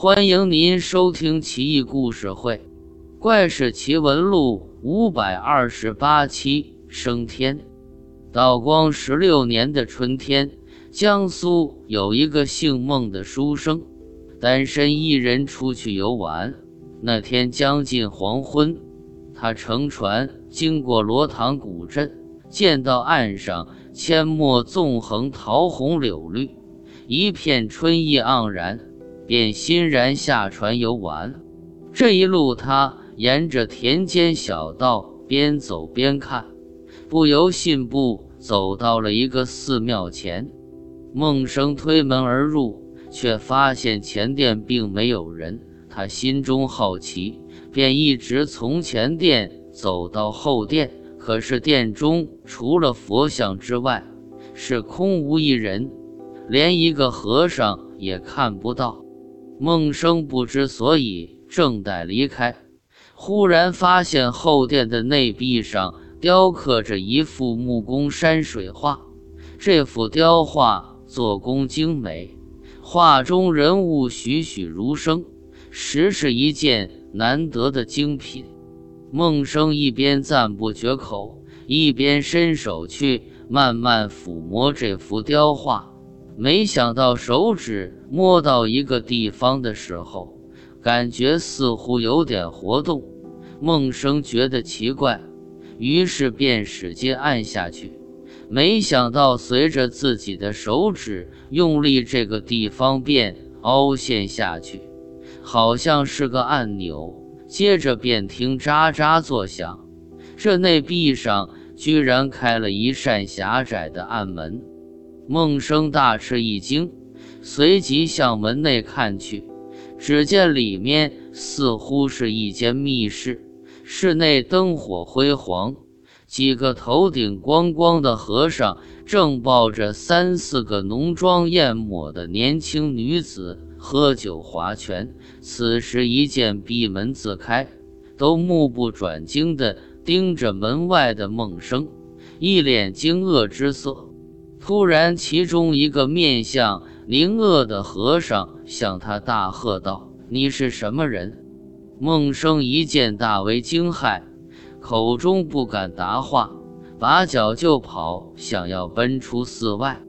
欢迎您收听《奇异故事会·怪事奇闻录》五百二十八期升天。道光十六年的春天，江苏有一个姓孟的书生，单身一人出去游玩。那天将近黄昏，他乘船经过罗塘古镇，见到岸上阡陌纵横，桃红柳绿，一片春意盎然，便欣然下船游玩。这一路，他沿着田间小道边走边看，不由信步。走到了一个寺庙前，孟生推门而入，却发现前殿并没有人。他心中好奇，便一直从前殿走到后殿。可是殿中除了佛像之外，是空无一人，连一个和尚也看不到。孟生不知所以，正待离开，忽然发现后殿的内壁上。雕刻着一幅木工山水画，这幅雕画做工精美，画中人物栩栩如生，实是一件难得的精品。孟生一边赞不绝口，一边伸手去慢慢抚摸这幅雕画。没想到手指摸到一个地方的时候，感觉似乎有点活动。孟生觉得奇怪。于是便使劲按下去，没想到随着自己的手指用力，这个地方便凹陷下去，好像是个按钮。接着便听喳喳作响，这内壁上居然开了一扇狭窄的暗门。孟生大吃一惊，随即向门内看去，只见里面似乎是一间密室。室内灯火辉煌，几个头顶光光的和尚正抱着三四个浓妆艳抹的年轻女子喝酒划拳。此时一见闭门自开，都目不转睛地盯着门外的孟生，一脸惊愕之色。突然，其中一个面相狞恶的和尚向他大喝道：“你是什么人？”孟生一见，大为惊骇，口中不敢答话，拔脚就跑，想要奔出寺外。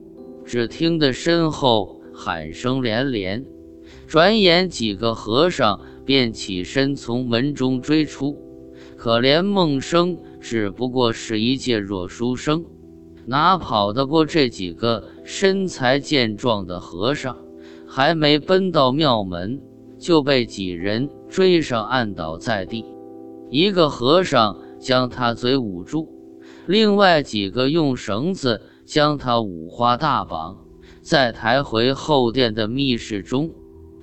只听得身后喊声连连，转眼几个和尚便起身从门中追出。可怜孟生只不过是一介弱书生，哪跑得过这几个身材健壮的和尚？还没奔到庙门。就被几人追上，按倒在地。一个和尚将他嘴捂住，另外几个用绳子将他五花大绑，再抬回后殿的密室中。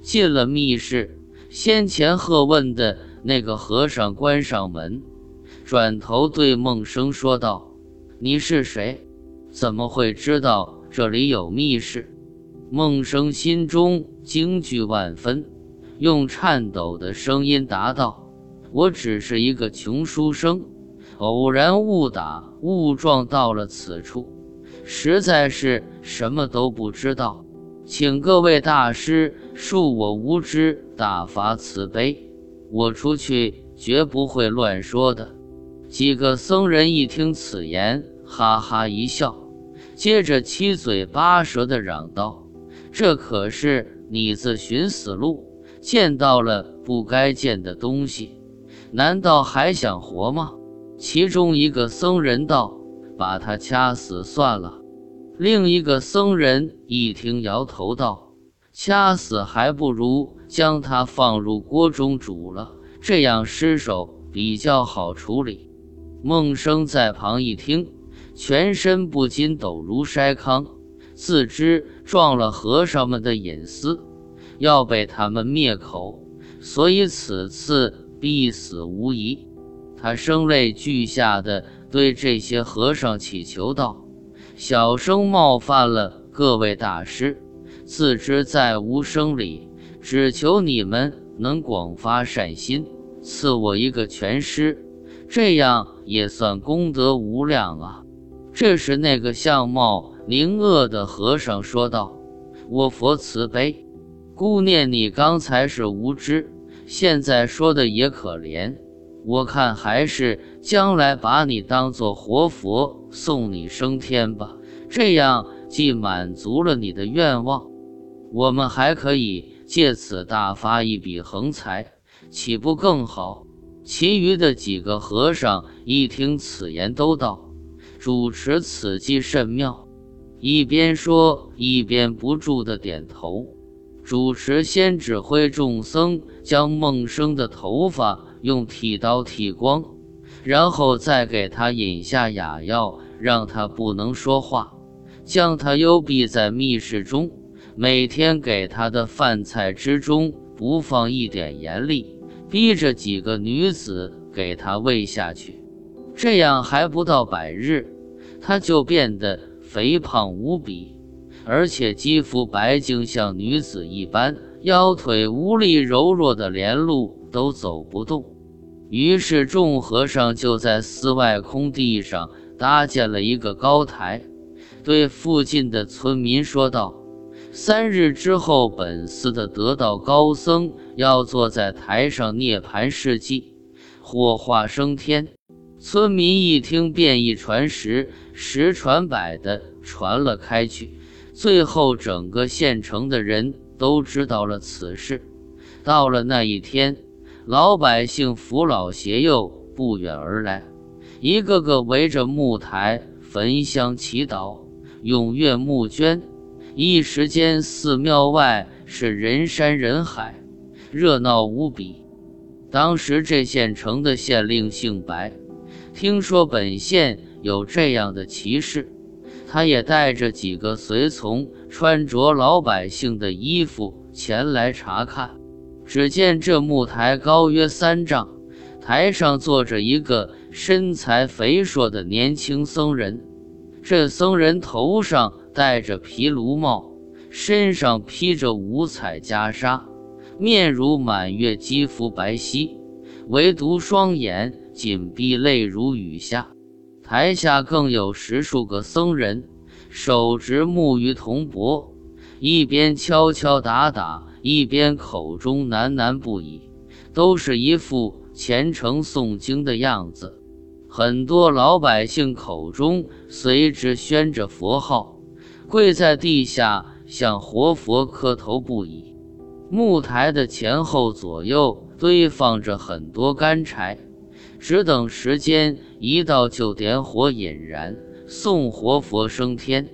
进了密室，先前喝问的那个和尚关上门，转头对孟生说道：“你是谁？怎么会知道这里有密室？”孟生心中惊惧万分。用颤抖的声音答道：“我只是一个穷书生，偶然误打误撞到了此处，实在是什么都不知道，请各位大师恕我无知，大发慈悲。我出去绝不会乱说的。”几个僧人一听此言，哈哈一笑，接着七嘴八舌地嚷道：“这可是你自寻死路！”见到了不该见的东西，难道还想活吗？其中一个僧人道：“把他掐死算了。”另一个僧人一听，摇头道：“掐死还不如将他放入锅中煮了，这样尸首比较好处理。”孟生在旁一听，全身不禁抖如筛糠，自知撞了和尚们的隐私。要被他们灭口，所以此次必死无疑。他声泪俱下的对这些和尚祈求道：“小生冒犯了各位大师，自知再无生理，只求你们能广发善心，赐我一个全尸，这样也算功德无量啊。”这时，那个相貌狞恶的和尚说道：“我佛慈悲。”姑念你刚才是无知，现在说的也可怜。我看还是将来把你当做活佛送你升天吧，这样既满足了你的愿望，我们还可以借此大发一笔横财，岂不更好？其余的几个和尚一听此言，都道：“主持此计甚妙。”一边说，一边不住的点头。主持先指挥众僧将梦生的头发。用剃刀剃光，然后再给他饮下哑药，让他不能说话，将他幽闭在密室中，每天给他的饭菜之中不放一点盐粒，逼着几个女子给他喂下去。这样还不到百日，他就变得肥胖无比，而且肌肤白净像女子一般，腰腿无力柔弱的连路都走不动。于是，众和尚就在寺外空地上搭建了一个高台，对附近的村民说道：“三日之后，本寺的得道高僧要坐在台上涅槃示寂，火化升天。”村民一听，便一传十，十传百的传了开去。最后，整个县城的人都知道了此事。到了那一天。老百姓扶老携幼不远而来，一个个围着木台焚香祈祷，踊跃募捐。一时间，寺庙外是人山人海，热闹无比。当时这县城的县令姓白，听说本县有这样的奇事，他也带着几个随从，穿着老百姓的衣服前来查看。只见这木台高约三丈，台上坐着一个身材肥硕的年轻僧人。这僧人头上戴着毗卢帽，身上披着五彩袈裟，面如满月，肌肤白皙，唯独双眼紧闭，泪如雨下。台下更有十数个僧人，手执木鱼铜钵，一边敲敲打打。一边口中喃喃不已，都是一副虔诚诵经的样子。很多老百姓口中随之宣着佛号，跪在地下向活佛磕头不已。木台的前后左右堆放着很多干柴，只等时间一到就点火引燃，送活佛升天。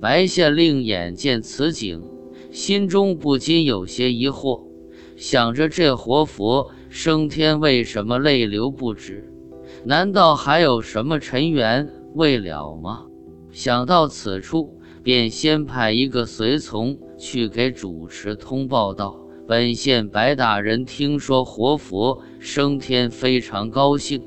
白县令眼见此景。心中不禁有些疑惑，想着这活佛升天为什么泪流不止？难道还有什么尘缘未了吗？想到此处，便先派一个随从去给主持通报道：“本县白大人听说活佛升天，非常高兴，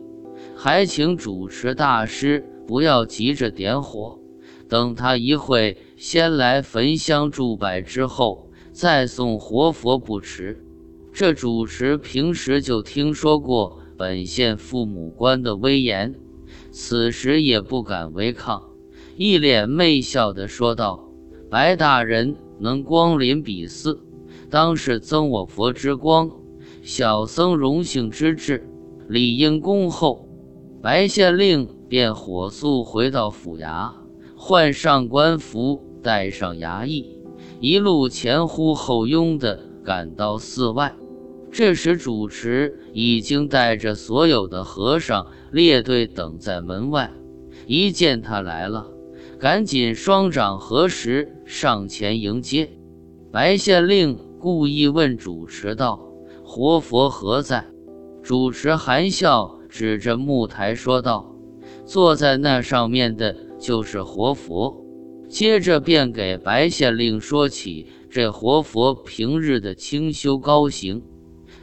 还请主持大师不要急着点火，等他一会。”先来焚香祝拜，之后再送活佛不迟。这主持平时就听说过本县父母官的威严，此时也不敢违抗，一脸媚笑地说道：“白大人能光临比寺，当是增我佛之光，小僧荣幸之至，理应恭候。”白县令便火速回到府衙，换上官服。带上衙役，一路前呼后拥地赶到寺外。这时，主持已经带着所有的和尚列队等在门外。一见他来了，赶紧双掌合十，上前迎接。白县令故意问主持道：“活佛何在？”主持含笑指着木台说道：“坐在那上面的就是活佛。”接着便给白县令说起这活佛平日的清修高行。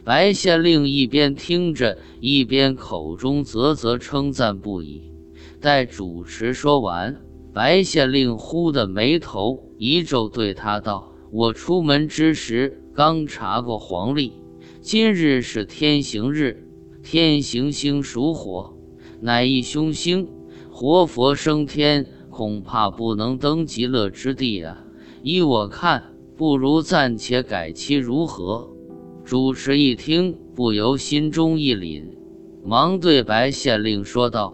白县令一边听着，一边口中啧啧称赞不已。待主持说完，白县令忽的眉头一皱，对他道：“我出门之时刚查过黄历，今日是天行日，天行星属火，乃一凶星，活佛升天。”恐怕不能登极乐之地啊！依我看，不如暂且改期，如何？”主持一听，不由心中一凛，忙对白县令说道：“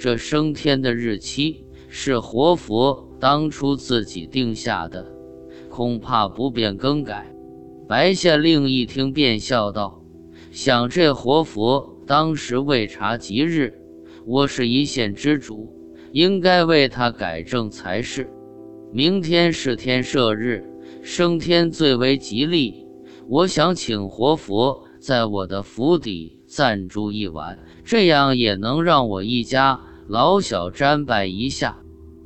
这升天的日期是活佛当初自己定下的，恐怕不便更改。”白县令一听，便笑道：“想这活佛当时未查吉日，我是一县之主，应该为他改正才是。明天是天赦日，升天最为吉利。”我想请活佛在我的府邸暂住一晚，这样也能让我一家老小瞻拜一下。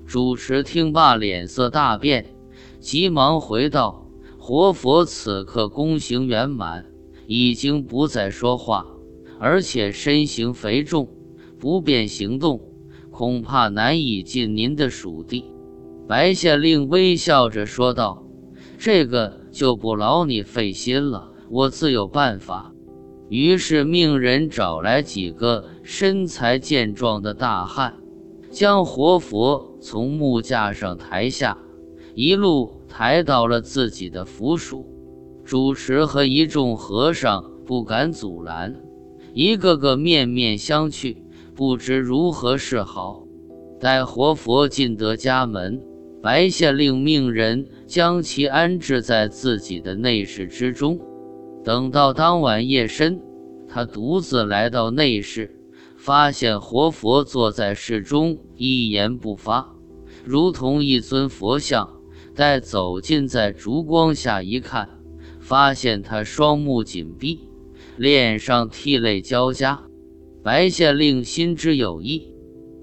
主持听罢，脸色大变，急忙回道：“活佛此刻功行圆满，已经不再说话，而且身形肥重，不便行动，恐怕难以进您的属地。”白县令微笑着说道。这个就不劳你费心了，我自有办法。于是命人找来几个身材健壮的大汉，将活佛从木架上抬下，一路抬到了自己的府署。主持和一众和尚不敢阻拦，一个个面面相觑，不知如何是好。待活佛进得家门。白县令命人将其安置在自己的内室之中。等到当晚夜深，他独自来到内室，发现活佛坐在室中，一言不发，如同一尊佛像。待走近，在烛光下一看，发现他双目紧闭，脸上涕泪交加。白县令心知有意，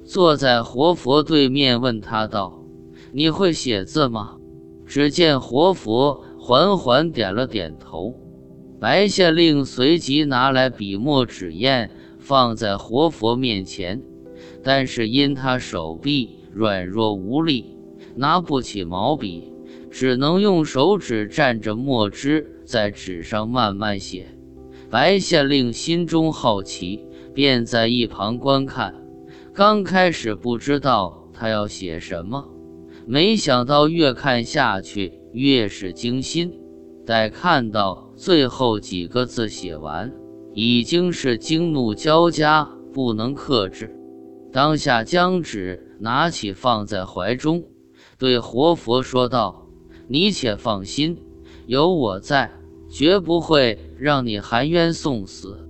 坐在活佛对面，问他道。你会写字吗？只见活佛缓缓点了点头。白县令随即拿来笔墨纸砚，放在活佛面前。但是因他手臂软弱无力，拿不起毛笔，只能用手指蘸着墨汁在纸上慢慢写。白县令心中好奇，便在一旁观看。刚开始不知道他要写什么。没想到越看下去越是惊心，待看到最后几个字写完，已经是惊怒交加，不能克制。当下将纸拿起放在怀中，对活佛说道：“你且放心，有我在，绝不会让你含冤送死。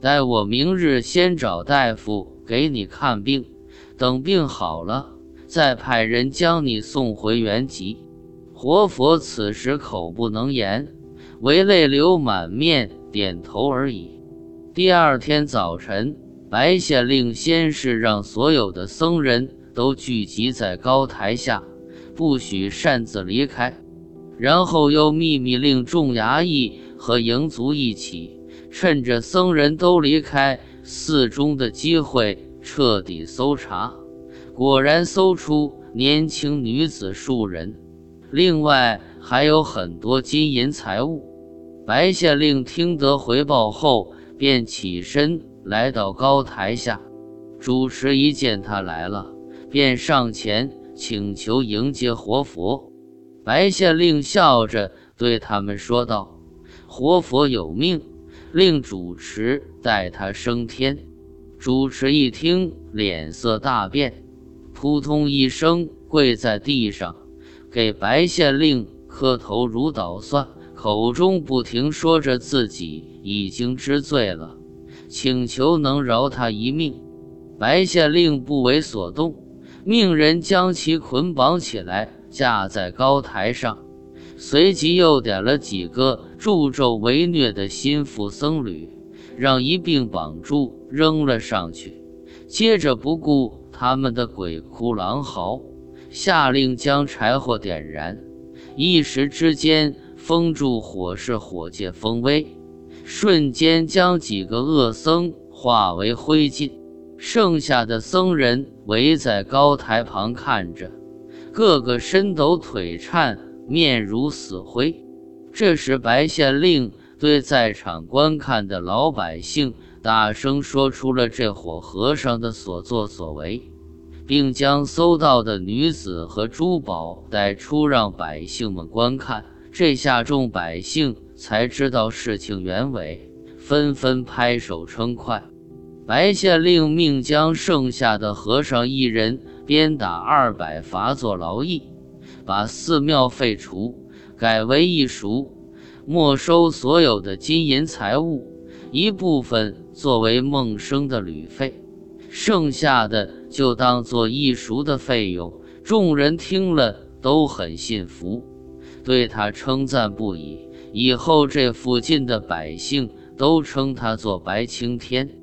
待我明日先找大夫给你看病，等病好了。”再派人将你送回原籍。活佛此时口不能言，唯泪流满面，点头而已。第二天早晨，白县令先是让所有的僧人都聚集在高台下，不许擅自离开，然后又秘密令众衙役和营卒一起，趁着僧人都离开寺中的机会，彻底搜查。果然搜出年轻女子数人，另外还有很多金银财物。白县令听得回报后，便起身来到高台下。主持一见他来了，便上前请求迎接活佛。白县令笑着对他们说道：“活佛有命，令主持带他升天。”主持一听，脸色大变。扑通一声，跪在地上，给白县令磕头如捣蒜，口中不停说着自己已经知罪了，请求能饶他一命。白县令不为所动，命人将其捆绑起来，架在高台上，随即又点了几个助纣为虐的心腹僧侣，让一并绑住，扔了上去。接着不顾。他们的鬼哭狼嚎，下令将柴火点燃，一时之间，封住火势，火借风威，瞬间将几个恶僧化为灰烬。剩下的僧人围在高台旁看着，个个身抖腿颤，面如死灰。这时，白县令对在场观看的老百姓大声说出了这伙和尚的所作所为。并将搜到的女子和珠宝带出，让百姓们观看。这下众百姓才知道事情原委，纷纷拍手称快。白县令命将剩下的和尚一人鞭打二百，罚做劳役，把寺庙废除，改为一赎，没收所有的金银财物，一部分作为孟生的旅费，剩下的就当做一赎的费用。众人听了都很信服，对他称赞不已。以后这附近的百姓都称他做白青天。